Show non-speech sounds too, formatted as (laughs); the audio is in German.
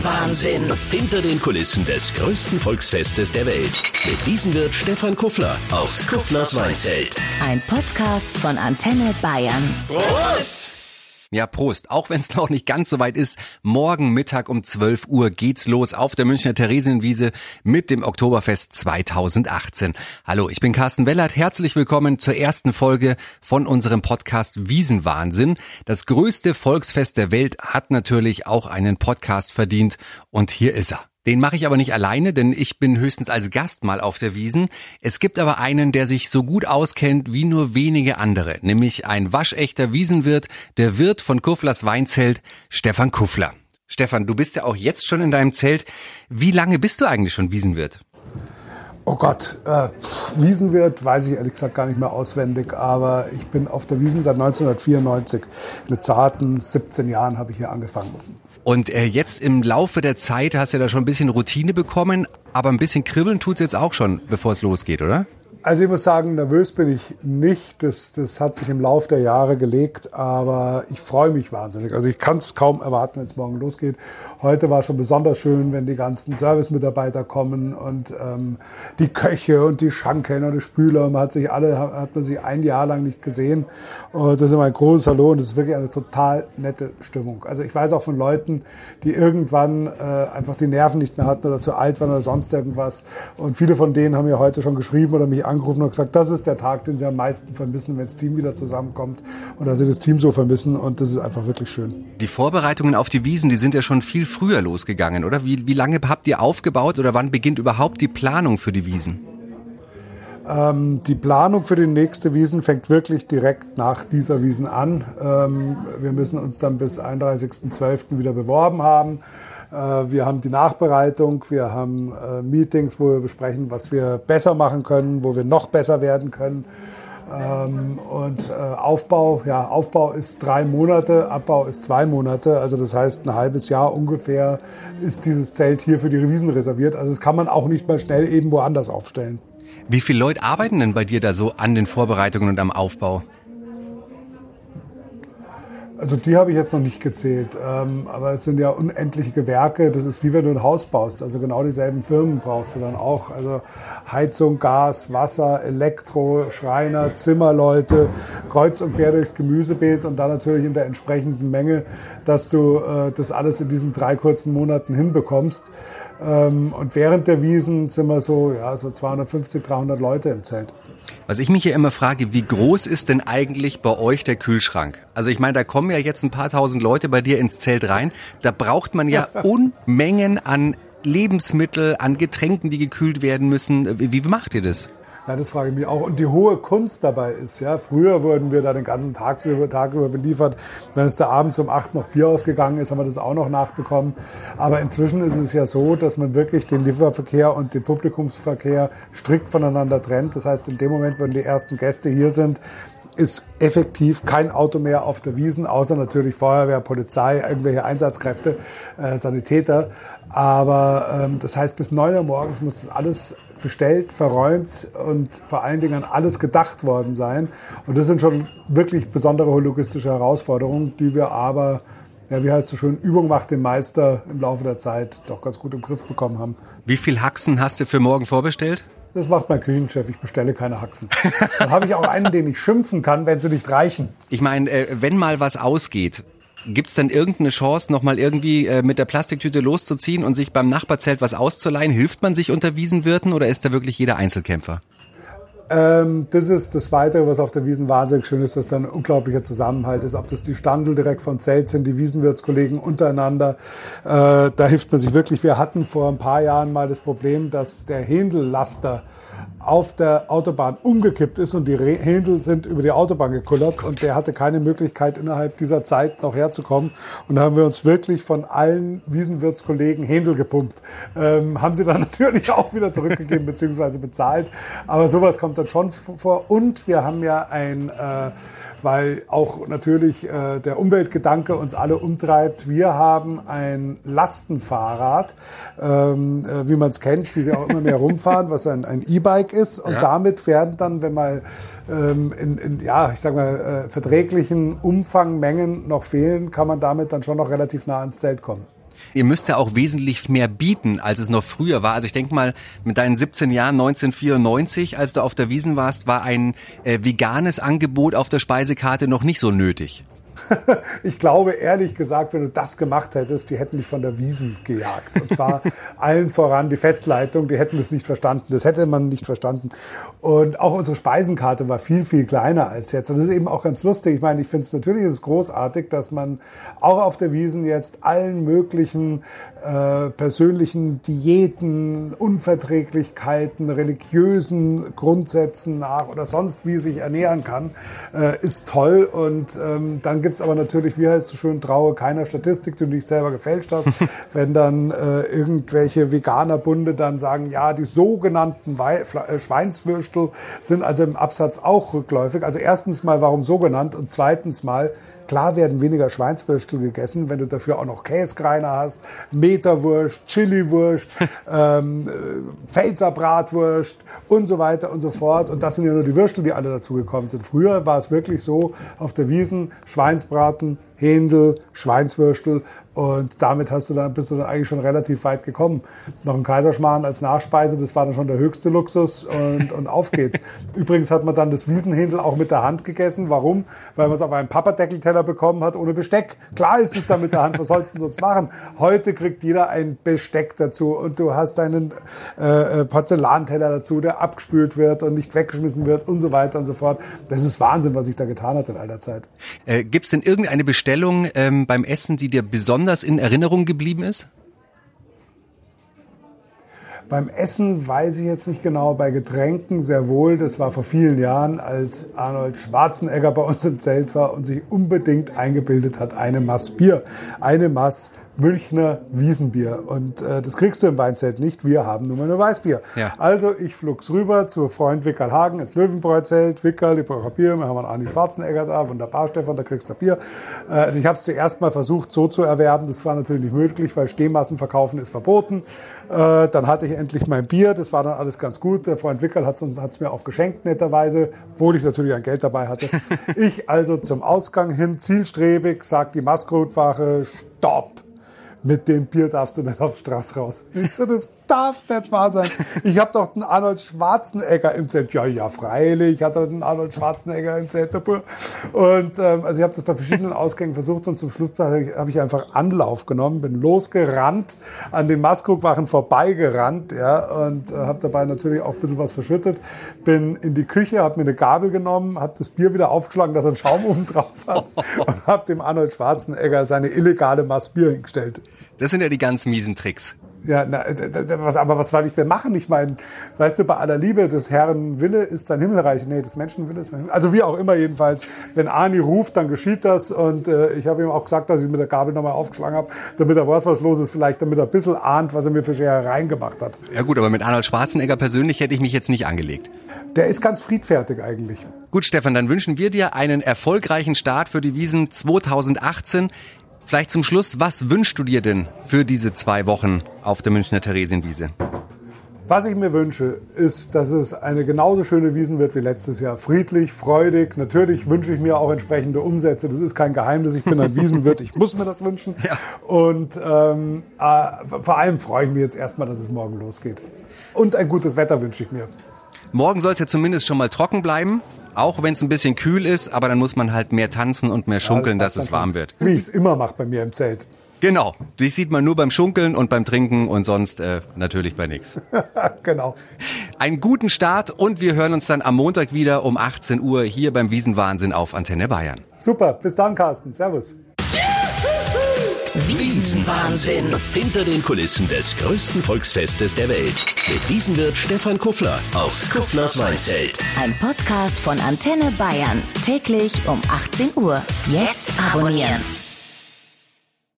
Wiesenwahnsinn. Hinter den Kulissen des größten Volksfestes der Welt. Mit Wiesenwirt Stefan Kuffler aus Kufflers Weinzelt. Ein Podcast von Antenne Bayern. Prost! Ja, Prost. Auch wenn es (laughs) noch nicht ganz so weit ist, morgen Mittag um 12 Uhr geht's los auf der Münchner Theresienwiese mit dem Oktoberfest 2018. Hallo, ich bin Carsten Wellert. Herzlich willkommen zur ersten Folge von unserem Podcast Wiesenwahnsinn. Das größte Volksfest der Welt hat natürlich auch einen Podcast verdient und hier ist er. Den mache ich aber nicht alleine, denn ich bin höchstens als Gast mal auf der Wiesen. Es gibt aber einen, der sich so gut auskennt wie nur wenige andere, nämlich ein waschechter Wiesenwirt, der Wirt von Kufflers Weinzelt, Stefan Kuffler. Stefan, du bist ja auch jetzt schon in deinem Zelt. Wie lange bist du eigentlich schon Wiesenwirt? Oh Gott, äh, Wiesenwirt weiß ich ehrlich gesagt gar nicht mehr auswendig, aber ich bin auf der Wiesen seit 1994. Mit zarten 17 Jahren habe ich hier angefangen. Und äh, jetzt im Laufe der Zeit hast du ja da schon ein bisschen Routine bekommen, aber ein bisschen kribbeln tut's jetzt auch schon, bevor es losgeht, oder? Also ich muss sagen, nervös bin ich nicht. Das, das hat sich im Laufe der Jahre gelegt, aber ich freue mich wahnsinnig. Also ich kann es kaum erwarten, wenn es morgen losgeht. Heute war schon besonders schön, wenn die ganzen Servicemitarbeiter kommen und ähm, die Köche und die Schanken die Spüler. Man hat sich alle, hat man sich ein Jahr lang nicht gesehen. Und das ist immer ein großes Hallo und das ist wirklich eine total nette Stimmung. Also ich weiß auch von Leuten, die irgendwann äh, einfach die Nerven nicht mehr hatten oder zu alt waren oder sonst irgendwas. Und viele von denen haben mir heute schon geschrieben oder mich angerufen und gesagt, das ist der Tag, den sie am meisten vermissen, wenn das Team wieder zusammenkommt und dass sie das Team so vermissen und das ist einfach wirklich schön. Die Vorbereitungen auf die Wiesen, die sind ja schon viel früher losgegangen, oder? Wie, wie lange habt ihr aufgebaut oder wann beginnt überhaupt die Planung für die Wiesen? Ähm, die Planung für die nächste Wiesen fängt wirklich direkt nach dieser Wiesen an. Ähm, wir müssen uns dann bis 31.12. wieder beworben haben. Äh, wir haben die Nachbereitung, wir haben äh, Meetings, wo wir besprechen, was wir besser machen können, wo wir noch besser werden können. Ähm, und äh, Aufbau, ja, Aufbau ist drei Monate, Abbau ist zwei Monate. Also das heißt, ein halbes Jahr ungefähr ist dieses Zelt hier für die Wiesen reserviert. Also das kann man auch nicht mal schnell eben woanders aufstellen. Wie viele Leute arbeiten denn bei dir da so an den Vorbereitungen und am Aufbau? Also die habe ich jetzt noch nicht gezählt, ähm, aber es sind ja unendliche Gewerke. Das ist wie wenn du ein Haus baust. Also genau dieselben Firmen brauchst du dann auch. Also Heizung, Gas, Wasser, Elektro, Schreiner, Zimmerleute, kreuz und quer durchs Gemüsebeet und dann natürlich in der entsprechenden Menge, dass du äh, das alles in diesen drei kurzen Monaten hinbekommst. Ähm, und während der Wiesen sind wir so, ja, so 250, 300 Leute im Zelt. Was ich mich hier immer frage, wie groß ist denn eigentlich bei euch der Kühlschrank? Also ich meine, da kommen ja jetzt ein paar tausend Leute bei dir ins Zelt rein. Da braucht man ja (laughs) Unmengen an Lebensmittel, an Getränken, die gekühlt werden müssen. Wie, wie macht ihr das? Das frage ich mich auch. Und die hohe Kunst dabei ist, ja, früher wurden wir da den ganzen Tag über, Tag über beliefert. Wenn es da abends um acht noch Bier ausgegangen ist, haben wir das auch noch nachbekommen. Aber inzwischen ist es ja so, dass man wirklich den Lieferverkehr und den Publikumsverkehr strikt voneinander trennt. Das heißt, in dem Moment, wenn die ersten Gäste hier sind, ist effektiv kein Auto mehr auf der Wiesen, außer natürlich Feuerwehr, Polizei, irgendwelche Einsatzkräfte, äh, Sanitäter. Aber ähm, das heißt, bis neun Uhr morgens muss das alles bestellt, verräumt und vor allen Dingen an alles gedacht worden sein. Und das sind schon wirklich besondere logistische Herausforderungen, die wir aber, ja, wie heißt es schön, Übung macht den Meister im Laufe der Zeit doch ganz gut im Griff bekommen haben. Wie viel Haxen hast du für morgen vorbestellt? Das macht mein Küchenchef. Ich bestelle keine Haxen. Dann habe ich auch einen, den ich schimpfen kann, wenn sie nicht reichen. Ich meine, äh, wenn mal was ausgeht, Gibt es denn irgendeine Chance, nochmal irgendwie äh, mit der Plastiktüte loszuziehen und sich beim Nachbarzelt was auszuleihen? Hilft man sich unter Wiesenwirten oder ist da wirklich jeder Einzelkämpfer? Ähm, das ist das Weitere, was auf der Wiesen wahnsinnig schön ist, dass da ein unglaublicher Zusammenhalt ist. Ob das die Standel direkt von Zelt sind, die Wiesenwirtskollegen untereinander, äh, da hilft man sich wirklich. Wir hatten vor ein paar Jahren mal das Problem, dass der Händellaster auf der Autobahn umgekippt ist und die Händel sind über die Autobahn gekullert und der hatte keine Möglichkeit innerhalb dieser Zeit noch herzukommen und da haben wir uns wirklich von allen Wiesenwirtskollegen Händel gepumpt. Ähm, haben sie dann (laughs) natürlich auch wieder zurückgegeben bzw. bezahlt, aber sowas kommt dann schon vor und wir haben ja ein äh, weil auch natürlich äh, der Umweltgedanke uns alle umtreibt. Wir haben ein Lastenfahrrad, ähm, äh, wie man es kennt, wie sie auch immer mehr rumfahren, was ein E-Bike ist. Und ja. damit werden dann, wenn mal ähm, in, in, ja, ich sag mal, äh, verträglichen Umfangmengen noch fehlen, kann man damit dann schon noch relativ nah ans Zelt kommen. Ihr müsst ja auch wesentlich mehr bieten, als es noch früher war. Also ich denke mal, mit deinen 17 Jahren 1994, als du auf der Wiesen warst, war ein äh, veganes Angebot auf der Speisekarte noch nicht so nötig. (laughs) ich glaube ehrlich gesagt, wenn du das gemacht hättest, die hätten dich von der Wiesen gejagt. Und zwar (laughs) allen voran die Festleitung, die hätten das nicht verstanden. Das hätte man nicht verstanden. Und auch unsere Speisenkarte war viel, viel kleiner als jetzt. Und das ist eben auch ganz lustig. Ich meine, ich finde es natürlich ist es großartig, dass man auch auf der Wiesen jetzt allen möglichen äh, persönlichen Diäten, Unverträglichkeiten, religiösen Grundsätzen nach oder sonst wie sich ernähren kann, äh, ist toll. Und ähm, dann gibt's aber natürlich, wie heißt es so schön, traue keiner Statistik, die du nicht selber gefälscht hast. (laughs) Wenn dann äh, irgendwelche Veganerbunde dann sagen, ja, die sogenannten Wei äh, Schweinswürstel sind also im Absatz auch rückläufig. Also erstens mal, warum so genannt? Und zweitens mal, Klar werden weniger Schweinswürstel gegessen, wenn du dafür auch noch Käskreiner hast, Meterwurst, Chiliwurst, (laughs) ähm, äh, Pfälzerbratwurst und so weiter und so fort. Und das sind ja nur die Würstel, die alle dazugekommen sind. Früher war es wirklich so, auf der Wiesen Schweinsbraten, Händel, Schweinswürstel und damit hast du dann, bist du dann eigentlich schon relativ weit gekommen. Noch ein Kaiserschmarrn als Nachspeise, das war dann schon der höchste Luxus und, und auf geht's. (laughs) Übrigens hat man dann das Wiesenhändel auch mit der Hand gegessen. Warum? Weil man es auf einen Papperdeckelteller bekommen hat ohne Besteck. Klar ist es da mit der Hand, was sollst du sonst machen? Heute kriegt jeder ein Besteck dazu und du hast einen äh, äh, Porzellanteller dazu, der abgespült wird und nicht weggeschmissen wird und so weiter und so fort. Das ist Wahnsinn, was sich da getan hat in all der Zeit. Äh, Gibt es denn irgendeine Bestellung ähm, beim Essen, die dir besonders in Erinnerung geblieben ist? Beim Essen weiß ich jetzt nicht genau, bei Getränken sehr wohl. Das war vor vielen Jahren, als Arnold Schwarzenegger bei uns im Zelt war und sich unbedingt eingebildet hat, eine Mass Bier, eine Mass Münchner Wiesenbier. Und äh, das kriegst du im Weinzelt nicht. Wir haben nur mal nur Weißbier. Ja. Also ich flugs rüber zu Freund Wickerl Hagen ins Löwenbräuzelt. Wickerl, ich brauche Bier. Wir haben einen Arni Schwarzenegger da. Wunderbar, Stefan, da kriegst du Bier. Äh, also ich habe es zuerst mal versucht, so zu erwerben. Das war natürlich nicht möglich, weil Stehmassen verkaufen ist verboten. Äh, dann hatte ich endlich mein Bier. Das war dann alles ganz gut. Der Freund Wickerl hat es mir auch geschenkt, netterweise, obwohl ich natürlich ein Geld dabei hatte. (laughs) ich also zum Ausgang hin, zielstrebig, sagt die Maskrotwache, stopp! Mit dem Bier darfst du nicht auf Straße raus. Ich so, das darf nicht wahr sein. Ich habe doch den Arnold Schwarzenegger im Zelt. Ja, ja, freilich, ich hatte den Arnold Schwarzenegger im Zelt. Und ähm, also ich habe das bei verschiedenen Ausgängen versucht und zum Schluss habe ich, hab ich einfach Anlauf genommen, bin losgerannt, an den Maskrugwachen vorbeigerannt ja, und äh, habe dabei natürlich auch ein bisschen was verschüttet. Bin in die Küche, habe mir eine Gabel genommen, habe das Bier wieder aufgeschlagen, dass er einen Schaum oben drauf hat (laughs) und habe dem Arnold Schwarzenegger seine illegale Maß Bier hingestellt. Das sind ja die ganz miesen Tricks. Ja, na, was, aber was soll ich denn machen? Ich meine, weißt du, bei aller Liebe, des Herrn Wille ist sein Himmelreich. Nee, des Menschen Wille ist sein Himmel. Also wie auch immer jedenfalls. Wenn Ani ruft, dann geschieht das. Und äh, ich habe ihm auch gesagt, dass ich mit der Gabel nochmal aufgeschlagen habe, damit er weiß, was los ist. Vielleicht damit er ein bisschen ahnt, was er mir für Scherereien gemacht hat. Ja gut, aber mit Arnold Schwarzenegger persönlich hätte ich mich jetzt nicht angelegt. Der ist ganz friedfertig eigentlich. Gut, Stefan, dann wünschen wir dir einen erfolgreichen Start für die Wiesen 2018. Vielleicht zum Schluss, was wünschst du dir denn für diese zwei Wochen auf der Münchner Theresienwiese? Was ich mir wünsche, ist, dass es eine genauso schöne Wiesen wird wie letztes Jahr. Friedlich, freudig. Natürlich wünsche ich mir auch entsprechende Umsätze. Das ist kein Geheimnis. Ich bin ein Wiesenwirt. Ich muss mir das wünschen. Ja. Und ähm, äh, vor allem freue ich mich jetzt erstmal, dass es morgen losgeht. Und ein gutes Wetter wünsche ich mir. Morgen soll es ja zumindest schon mal trocken bleiben. Auch wenn es ein bisschen kühl ist, aber dann muss man halt mehr tanzen und mehr schunkeln, ja, das dass es warm wird. Wie ich es immer mache bei mir im Zelt. Genau, dich sieht man nur beim Schunkeln und beim Trinken und sonst äh, natürlich bei nichts. (laughs) genau. Einen guten Start und wir hören uns dann am Montag wieder um 18 Uhr hier beim Wiesenwahnsinn auf Antenne Bayern. Super, bis dann Carsten, Servus. Wiesenwahnsinn. Hinter den Kulissen des größten Volksfestes der Welt. Mit Wiesenwirt Stefan Kuffler aus Kufflers Weinzelt. Ein Podcast von Antenne Bayern. Täglich um 18 Uhr. Jetzt abonnieren.